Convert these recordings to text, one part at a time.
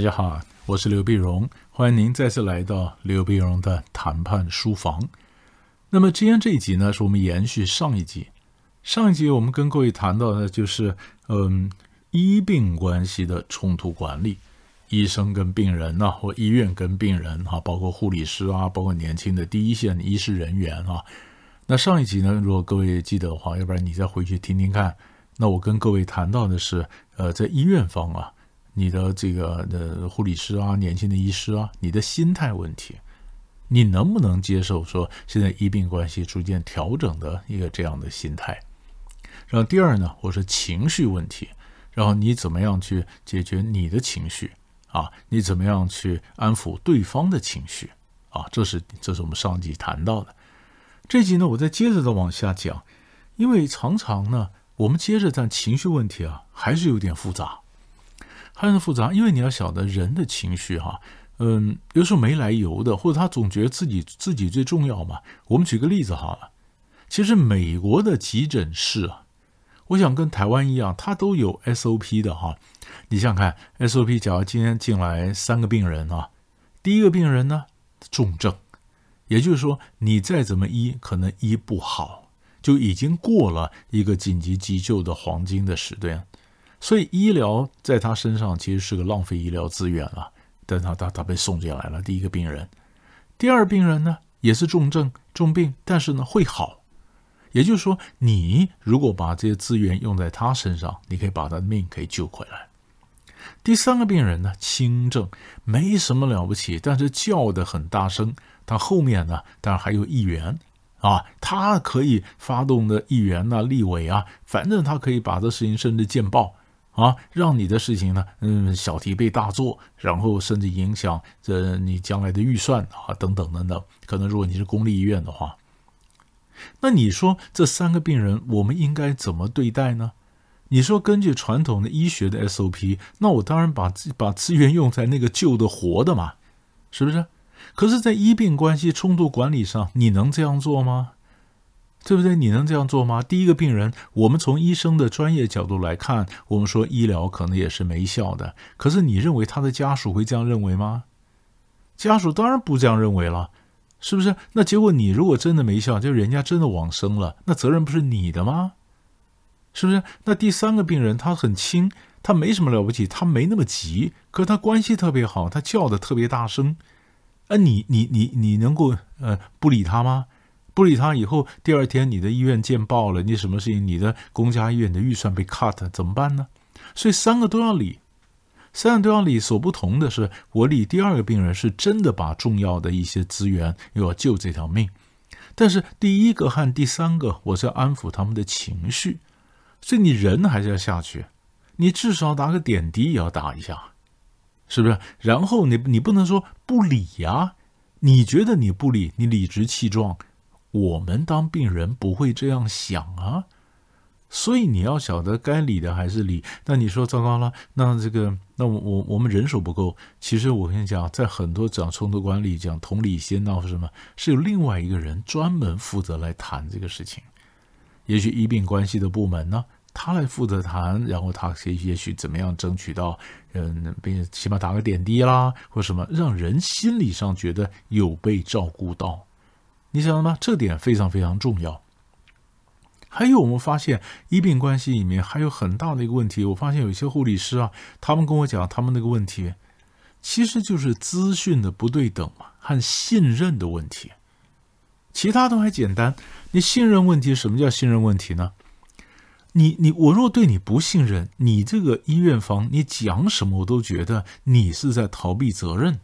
大家好，我是刘碧荣，欢迎您再次来到刘碧荣的谈判书房。那么今天这一集呢，是我们延续上一集。上一集我们跟各位谈到的就是，嗯，医病关系的冲突管理，医生跟病人呐，或医院跟病人哈，包括护理师啊，包括年轻的第一线医师人员啊。那上一集呢，如果各位记得的话，要不然你再回去听听看。那我跟各位谈到的是，呃，在医院方啊。你的这个的护理师啊，年轻的医师啊，你的心态问题，你能不能接受说现在医病关系逐渐调整的一个这样的心态？然后第二呢，我说情绪问题，然后你怎么样去解决你的情绪啊？你怎么样去安抚对方的情绪啊？这是这是我们上集谈到的。这集呢，我再接着再往下讲，因为常常呢，我们接着谈情绪问题啊，还是有点复杂。它很复杂，因为你要晓得人的情绪哈，嗯，有时候没来由的，或者他总觉得自己自己最重要嘛。我们举个例子好了，其实美国的急诊室啊，我想跟台湾一样，它都有 SOP 的哈。你想想看，SOP，假如今天进来三个病人啊，第一个病人呢重症，也就是说你再怎么医，可能医不好，就已经过了一个紧急急救的黄金的时段。所以医疗在他身上其实是个浪费医疗资源啊。但他他他被送进来了，第一个病人，第二病人呢也是重症重病，但是呢会好。也就是说，你如果把这些资源用在他身上，你可以把他的命可以救回来。第三个病人呢轻症，没什么了不起，但是叫的很大声。他后面呢当然还有议员啊，他可以发动的议员呐、立委啊，反正他可以把这事情甚至见报。啊，让你的事情呢，嗯，小题被大做，然后甚至影响这你将来的预算啊，等等等等。可能如果你是公立医院的话，那你说这三个病人我们应该怎么对待呢？你说根据传统的医学的 SOP，那我当然把把资源用在那个救的活的嘛，是不是？可是，在医病关系冲突管理上，你能这样做吗？对不对？你能这样做吗？第一个病人，我们从医生的专业角度来看，我们说医疗可能也是没效的。可是你认为他的家属会这样认为吗？家属当然不这样认为了，是不是？那结果你如果真的没效，就人家真的往生了，那责任不是你的吗？是不是？那第三个病人他很轻，他没什么了不起，他没那么急，可他关系特别好，他叫的特别大声，啊，你你你你能够呃不理他吗？不理他以后，第二天你的医院见报了，你什么事情？你的公家医院的预算被 cut 怎么办呢？所以三个都要理，三个都要理。所不同的是，我理第二个病人是真的把重要的一些资源又要救这条命，但是第一个和第三个，我是要安抚他们的情绪，所以你人还是要下去，你至少打个点滴也要打一下，是不是？然后你你不能说不理呀？你觉得你不理，你理直气壮。我们当病人不会这样想啊，所以你要晓得该理的还是理。那你说糟糕了，那这个，那我我我们人手不够。其实我跟你讲，在很多讲冲突管理、讲同理心啊，或什么，是有另外一个人专门负责来谈这个事情。也许医病关系的部门呢，他来负责谈，然后他也也许怎么样争取到，嗯，并起码打个点滴啦，或什么，让人心理上觉得有被照顾到。你晓得吗？这点非常非常重要。还有，我们发现医病关系里面还有很大的一个问题。我发现有些护理师啊，他们跟我讲，他们那个问题其实就是资讯的不对等嘛，和信任的问题。其他都还简单。你信任问题，什么叫信任问题呢？你你我若对你不信任，你这个医院方，你讲什么我都觉得你是在逃避责任。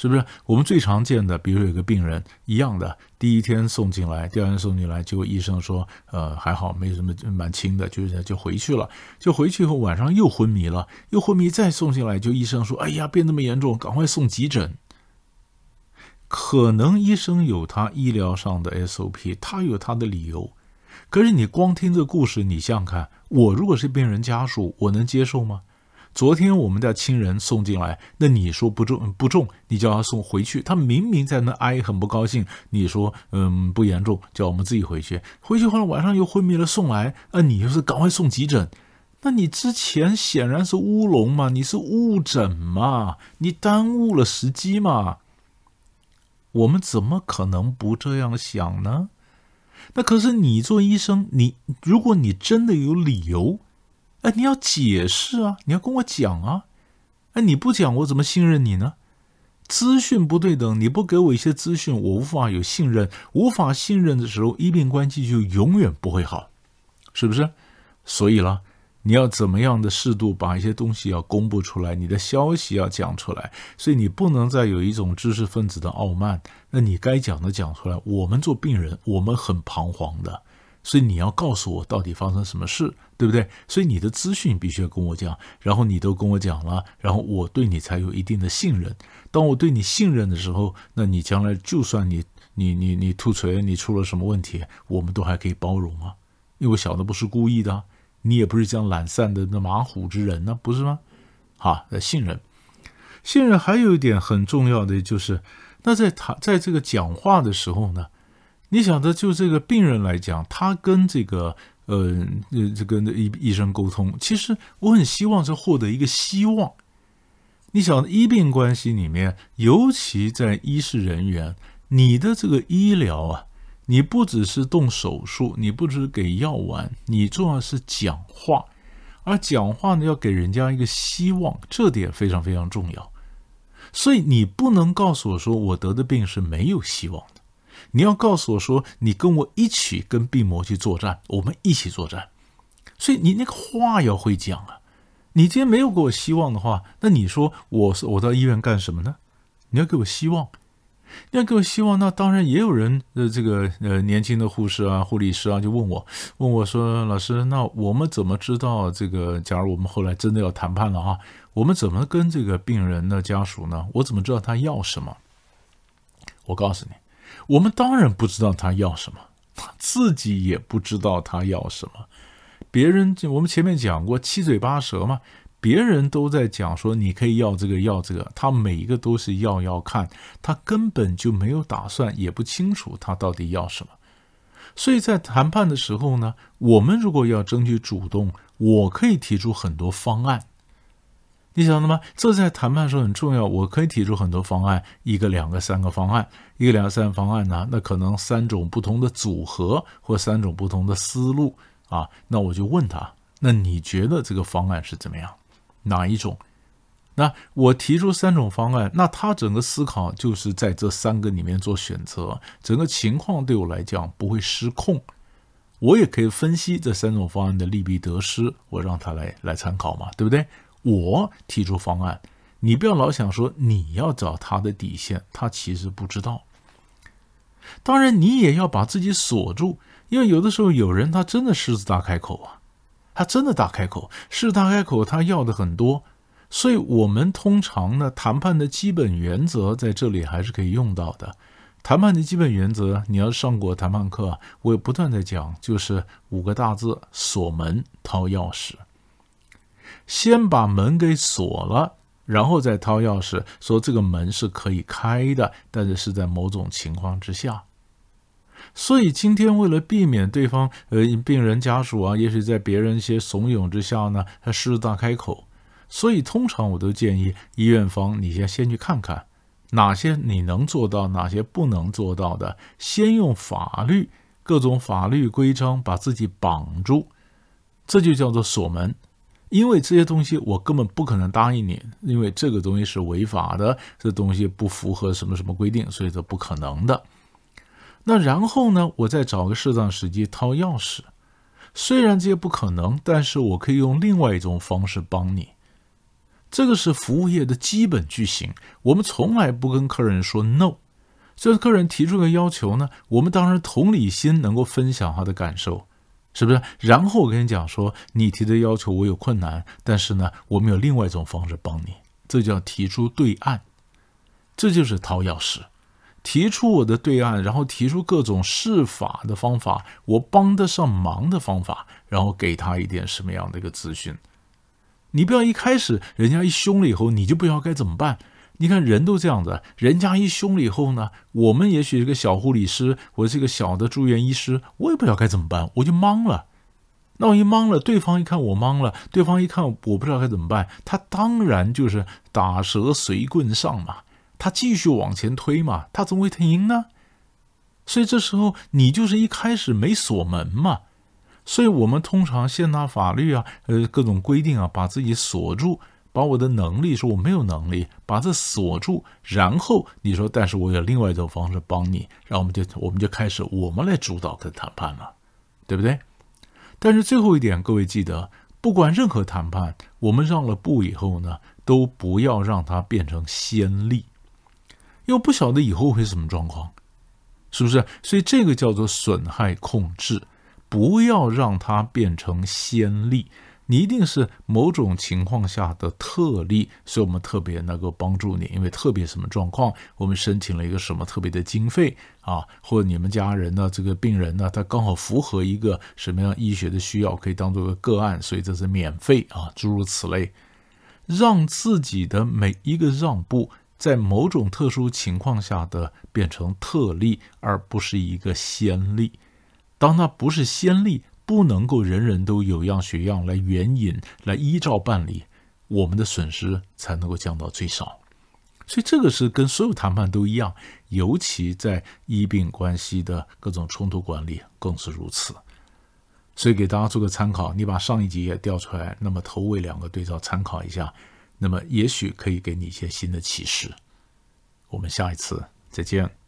是不是我们最常见的？比如有个病人一样的，第一天送进来，第二天送进来，结果医生说，呃，还好，没什么，蛮轻的，就是就回去了。就回去以后晚上又昏迷了，又昏迷，再送进来，就医生说，哎呀，变那么严重，赶快送急诊。可能医生有他医疗上的 SOP，他有他的理由。可是你光听这故事，你想想看，我如果是病人家属，我能接受吗？昨天我们的亲人送进来，那你说不重不重，你叫他送回去。他明明在那哀，很不高兴。你说嗯不严重，叫我们自己回去。回去后来晚上又昏迷了，送来，啊你就是赶快送急诊。那你之前显然是乌龙嘛，你是误诊嘛，你耽误了时机嘛。我们怎么可能不这样想呢？那可是你做医生，你如果你真的有理由，哎，你要解释啊，你要跟我讲啊，哎，你不讲我怎么信任你呢？资讯不对等，你不给我一些资讯，我无法有信任，无法信任的时候，医病关系就永远不会好，是不是？所以了。你要怎么样的适度把一些东西要公布出来，你的消息要讲出来，所以你不能再有一种知识分子的傲慢。那你该讲的讲出来。我们做病人，我们很彷徨的，所以你要告诉我到底发生什么事，对不对？所以你的资讯必须要跟我讲，然后你都跟我讲了，然后我对你才有一定的信任。当我对你信任的时候，那你将来就算你你你你吐锤，你出了什么问题，我们都还可以包容啊，因为我晓得不是故意的。你也不是这样懒散的那马虎之人呢，不是吗？好，信任，信任还有一点很重要的就是，那在他在这个讲话的时候呢，你晓得，就这个病人来讲，他跟这个呃这这跟医医生沟通，其实我很希望是获得一个希望。你想，医病关系里面，尤其在医师人员，你的这个医疗啊。你不只是动手术，你不只是给药丸，你重要是讲话，而讲话呢，要给人家一个希望，这点非常非常重要。所以你不能告诉我说我得的病是没有希望的，你要告诉我说你跟我一起跟病魔去作战，我们一起作战。所以你那个话要会讲啊！你今天没有给我希望的话，那你说我是我到医院干什么呢？你要给我希望。你要给我希望，那当然也有人呃，这个呃年轻的护士啊、护理师啊，就问我，问我说：“老师，那我们怎么知道这个？假如我们后来真的要谈判了啊，我们怎么跟这个病人的家属呢？我怎么知道他要什么？”我告诉你，我们当然不知道他要什么，他自己也不知道他要什么。别人我们前面讲过七嘴八舌嘛。别人都在讲说你可以要这个要这个，他每一个都是要要看，他根本就没有打算，也不清楚他到底要什么。所以在谈判的时候呢，我们如果要争取主动，我可以提出很多方案。你晓得吗？这在谈判的时候很重要。我可以提出很多方案，一个、两个、三个方案，一个、两个、三个方案呢？那可能三种不同的组合或三种不同的思路啊。那我就问他：那你觉得这个方案是怎么样？哪一种？那我提出三种方案，那他整个思考就是在这三个里面做选择，整个情况对我来讲不会失控。我也可以分析这三种方案的利弊得失，我让他来来参考嘛，对不对？我提出方案，你不要老想说你要找他的底线，他其实不知道。当然，你也要把自己锁住，因为有的时候有人他真的狮子大开口啊。他真的大开口，狮子大开口，他要的很多，所以我们通常呢，谈判的基本原则在这里还是可以用到的。谈判的基本原则，你要上过谈判课，我也不断在讲，就是五个大字：锁门掏钥匙。先把门给锁了，然后再掏钥匙，说这个门是可以开的，但是是在某种情况之下。所以今天为了避免对方呃病人家属啊，也许在别人一些怂恿之下呢，他狮子大开口。所以通常我都建议医院方，你先先去看看哪些你能做到，哪些不能做到的，先用法律各种法律规章把自己绑住，这就叫做锁门。因为这些东西我根本不可能答应你，因为这个东西是违法的，这东西不符合什么什么规定，所以这不可能的。那然后呢？我再找个适当时机掏钥匙。虽然这些不可能，但是我可以用另外一种方式帮你。这个是服务业的基本句型。我们从来不跟客人说 “no”。这客人提出个要求呢，我们当然同理心能够分享他的感受，是不是？然后我跟你讲说，你提的要求我有困难，但是呢，我们有另外一种方式帮你。这叫提出对岸，这就是掏钥匙。提出我的对岸，然后提出各种试法的方法，我帮得上忙的方法，然后给他一点什么样的一个资讯。你不要一开始人家一凶了以后，你就不知道该怎么办。你看人都这样子，人家一凶了以后呢，我们也许是个小护理师，我是个小的住院医师，我也不知道该怎么办，我就懵了。那我一懵了，对方一看我懵了，对方一看我不知道该怎么办，他当然就是打蛇随棍上嘛，他继续往前推嘛，他怎么会停呢？所以这时候你就是一开始没锁门嘛，所以我们通常先拿法律啊，呃，各种规定啊，把自己锁住，把我的能力说我没有能力，把这锁住，然后你说，但是我有另外一种方式帮你，然后我们就我们就开始我们来主导跟谈判了，对不对？但是最后一点，各位记得，不管任何谈判，我们让了步以后呢，都不要让它变成先例，因为不晓得以后会什么状况，是不是？所以这个叫做损害控制，不要让它变成先例。你一定是某种情况下的特例，所以我们特别能够帮助你。因为特别什么状况，我们申请了一个什么特别的经费啊，或者你们家人呢，这个病人呢，他刚好符合一个什么样医学的需要，可以当做个个案，所以这是免费啊，诸如此类，让自己的每一个让步，在某种特殊情况下的变成特例，而不是一个先例。当它不是先例。不能够人人都有样学样来援引来依照办理，我们的损失才能够降到最少。所以这个是跟所有谈判都一样，尤其在医病关系的各种冲突管理更是如此。所以给大家做个参考，你把上一集也调出来，那么头尾两个对照参考一下，那么也许可以给你一些新的启示。我们下一次再见。